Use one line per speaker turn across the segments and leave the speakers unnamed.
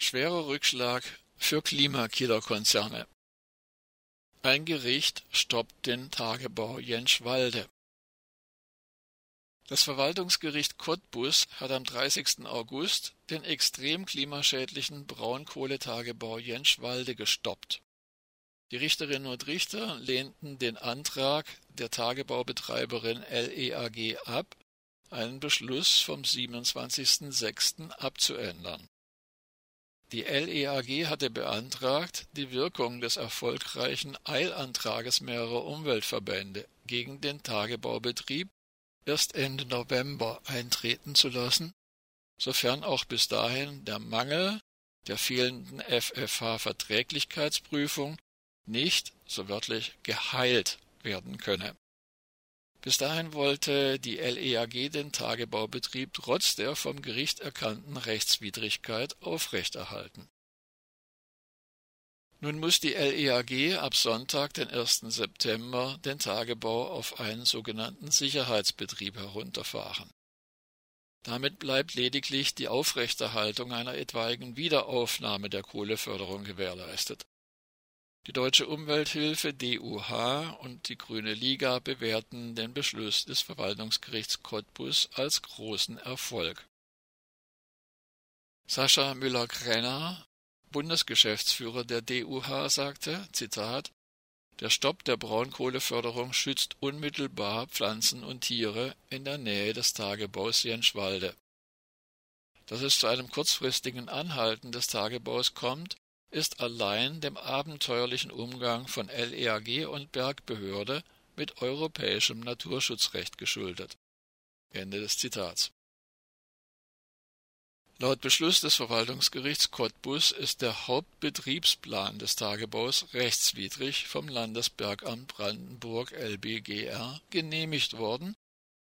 Schwerer Rückschlag für Klimakillerkonzerne. Ein Gericht stoppt den Tagebau Jenschwalde. Das Verwaltungsgericht Cottbus hat am 30. August den extrem klimaschädlichen Braunkohletagebau Jenschwalde gestoppt. Die Richterinnen und Richter lehnten den Antrag der Tagebaubetreiberin LEAG ab, einen Beschluss vom 27.06. abzuändern. Die LEAG hatte beantragt, die Wirkung des erfolgreichen Eilantrages mehrerer Umweltverbände gegen den Tagebaubetrieb erst Ende November eintreten zu lassen, sofern auch bis dahin der Mangel der fehlenden FFH-Verträglichkeitsprüfung nicht, so wörtlich, geheilt werden könne. Bis dahin wollte die LEAG den Tagebaubetrieb trotz der vom Gericht erkannten Rechtswidrigkeit aufrechterhalten. Nun muss die LEAG ab Sonntag, den 1. September, den Tagebau auf einen sogenannten Sicherheitsbetrieb herunterfahren. Damit bleibt lediglich die Aufrechterhaltung einer etwaigen Wiederaufnahme der Kohleförderung gewährleistet. Die Deutsche Umwelthilfe DUH und die Grüne Liga bewerten den Beschluss des Verwaltungsgerichts Cottbus als großen Erfolg. Sascha Müller-Krenner Bundesgeschäftsführer der DUH sagte, Zitat, der Stopp der Braunkohleförderung schützt unmittelbar Pflanzen und Tiere in der Nähe des Tagebaus Jenschwalde. Dass es zu einem kurzfristigen Anhalten des Tagebaus kommt, ist allein dem abenteuerlichen Umgang von LEAG und Bergbehörde mit europäischem Naturschutzrecht geschuldet. Ende des Zitats. Laut Beschluss des Verwaltungsgerichts Cottbus ist der Hauptbetriebsplan des Tagebaus rechtswidrig vom Landesbergamt Brandenburg LBGR genehmigt worden,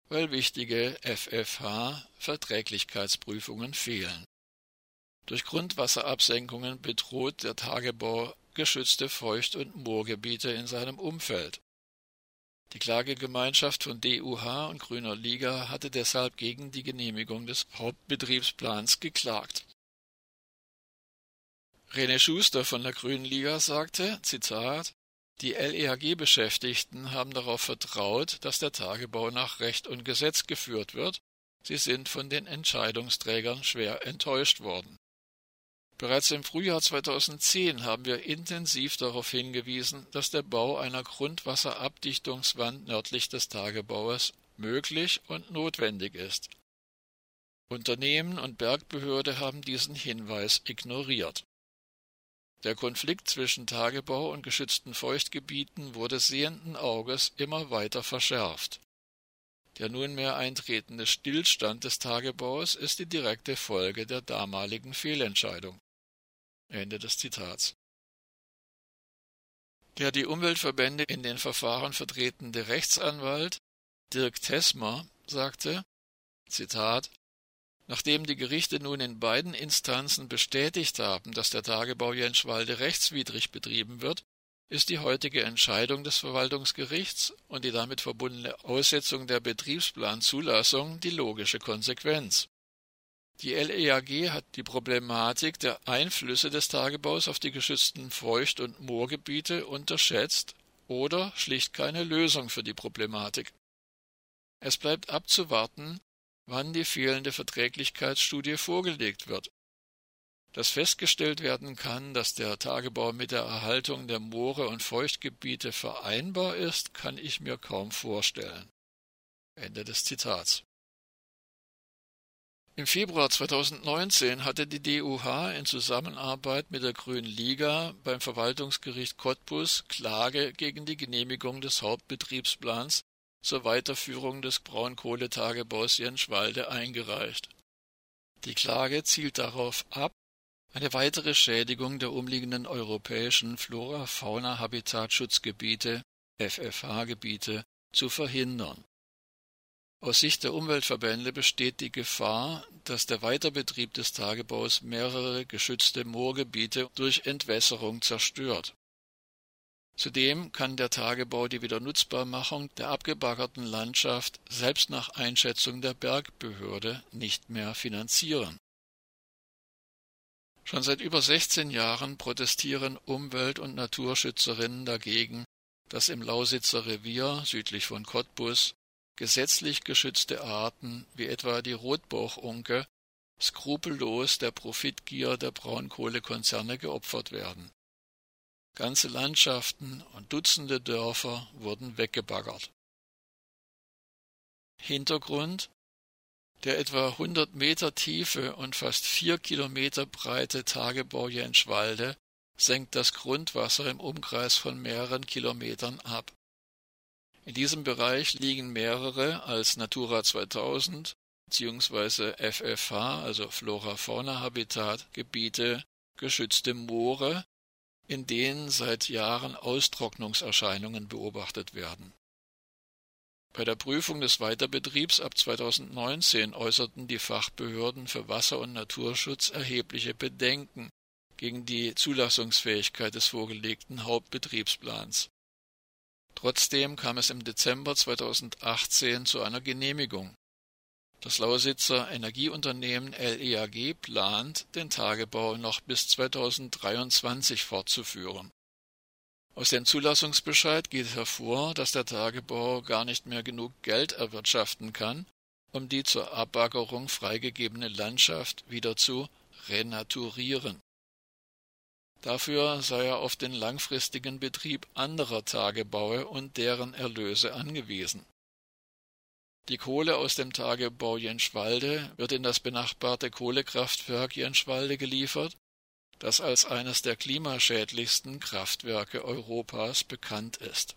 weil wichtige FFH-Verträglichkeitsprüfungen fehlen. Durch Grundwasserabsenkungen bedroht der Tagebau geschützte Feucht- und Moorgebiete in seinem Umfeld. Die Klagegemeinschaft von DUH und Grüner Liga hatte deshalb gegen die Genehmigung des Hauptbetriebsplans geklagt. René Schuster von der Grünen Liga sagte, Zitat, die LEHG-Beschäftigten haben darauf vertraut, dass der Tagebau nach Recht und Gesetz geführt wird. Sie sind von den Entscheidungsträgern schwer enttäuscht worden. Bereits im Frühjahr 2010 haben wir intensiv darauf hingewiesen, dass der Bau einer Grundwasserabdichtungswand nördlich des Tagebaues möglich und notwendig ist. Unternehmen und Bergbehörde haben diesen Hinweis ignoriert. Der Konflikt zwischen Tagebau und geschützten Feuchtgebieten wurde sehenden Auges immer weiter verschärft. Der nunmehr eintretende Stillstand des Tagebaus ist die direkte Folge der damaligen Fehlentscheidung. Ende des Zitats. Der die Umweltverbände in den Verfahren vertretende Rechtsanwalt Dirk Tesmer sagte, Zitat, Nachdem die Gerichte nun in beiden Instanzen bestätigt haben, dass der Tagebau Jenschwalde rechtswidrig betrieben wird, ist die heutige Entscheidung des Verwaltungsgerichts und die damit verbundene Aussetzung der Betriebsplanzulassung die logische Konsequenz. Die LEAG hat die Problematik der Einflüsse des Tagebaus auf die geschützten Feucht- und Moorgebiete unterschätzt oder schlicht keine Lösung für die Problematik. Es bleibt abzuwarten, wann die fehlende Verträglichkeitsstudie vorgelegt wird. Dass festgestellt werden kann, dass der Tagebau mit der Erhaltung der Moore und Feuchtgebiete vereinbar ist, kann ich mir kaum vorstellen. Ende des Zitats. Im Februar 2019 hatte die DUH in Zusammenarbeit mit der Grünen Liga beim Verwaltungsgericht Cottbus Klage gegen die Genehmigung des Hauptbetriebsplans zur Weiterführung des Braunkohletagebaus Jenschwalde eingereicht. Die Klage zielt darauf ab, eine weitere Schädigung der umliegenden europäischen Flora-Fauna-Habitatschutzgebiete FFH-Gebiete zu verhindern aus Sicht der Umweltverbände besteht die Gefahr, dass der Weiterbetrieb des Tagebaus mehrere geschützte Moorgebiete durch Entwässerung zerstört. Zudem kann der Tagebau die Wiedernutzbarmachung der abgebaggerten Landschaft selbst nach Einschätzung der Bergbehörde nicht mehr finanzieren. Schon seit über 16 Jahren protestieren Umwelt- und Naturschützerinnen dagegen, dass im Lausitzer Revier südlich von Cottbus gesetzlich geschützte Arten wie etwa die Rotbauchunke skrupellos der Profitgier der Braunkohlekonzerne geopfert werden. Ganze Landschaften und Dutzende Dörfer wurden weggebaggert. Hintergrund der etwa 100 Meter tiefe und fast vier Kilometer breite Tagebau Jenschwalde senkt das Grundwasser im Umkreis von mehreren Kilometern ab. In diesem Bereich liegen mehrere als Natura 2000 bzw. FFH, also Flora-Fauna-Habitat, Gebiete, geschützte Moore, in denen seit Jahren Austrocknungserscheinungen beobachtet werden bei der Prüfung des Weiterbetriebs ab 2019 äußerten die Fachbehörden für Wasser- und Naturschutz erhebliche Bedenken gegen die Zulassungsfähigkeit des vorgelegten Hauptbetriebsplans. Trotzdem kam es im Dezember 2018 zu einer Genehmigung. Das Lausitzer Energieunternehmen LEAG plant, den Tagebau noch bis 2023 fortzuführen aus dem Zulassungsbescheid geht hervor, dass der Tagebau gar nicht mehr genug Geld erwirtschaften kann, um die zur Abbaggerung freigegebene Landschaft wieder zu renaturieren. Dafür sei er auf den langfristigen Betrieb anderer Tagebaue und deren Erlöse angewiesen. Die Kohle aus dem Tagebau Jenschwalde wird in das benachbarte Kohlekraftwerk Jenschwalde geliefert das als eines der klimaschädlichsten Kraftwerke Europas bekannt ist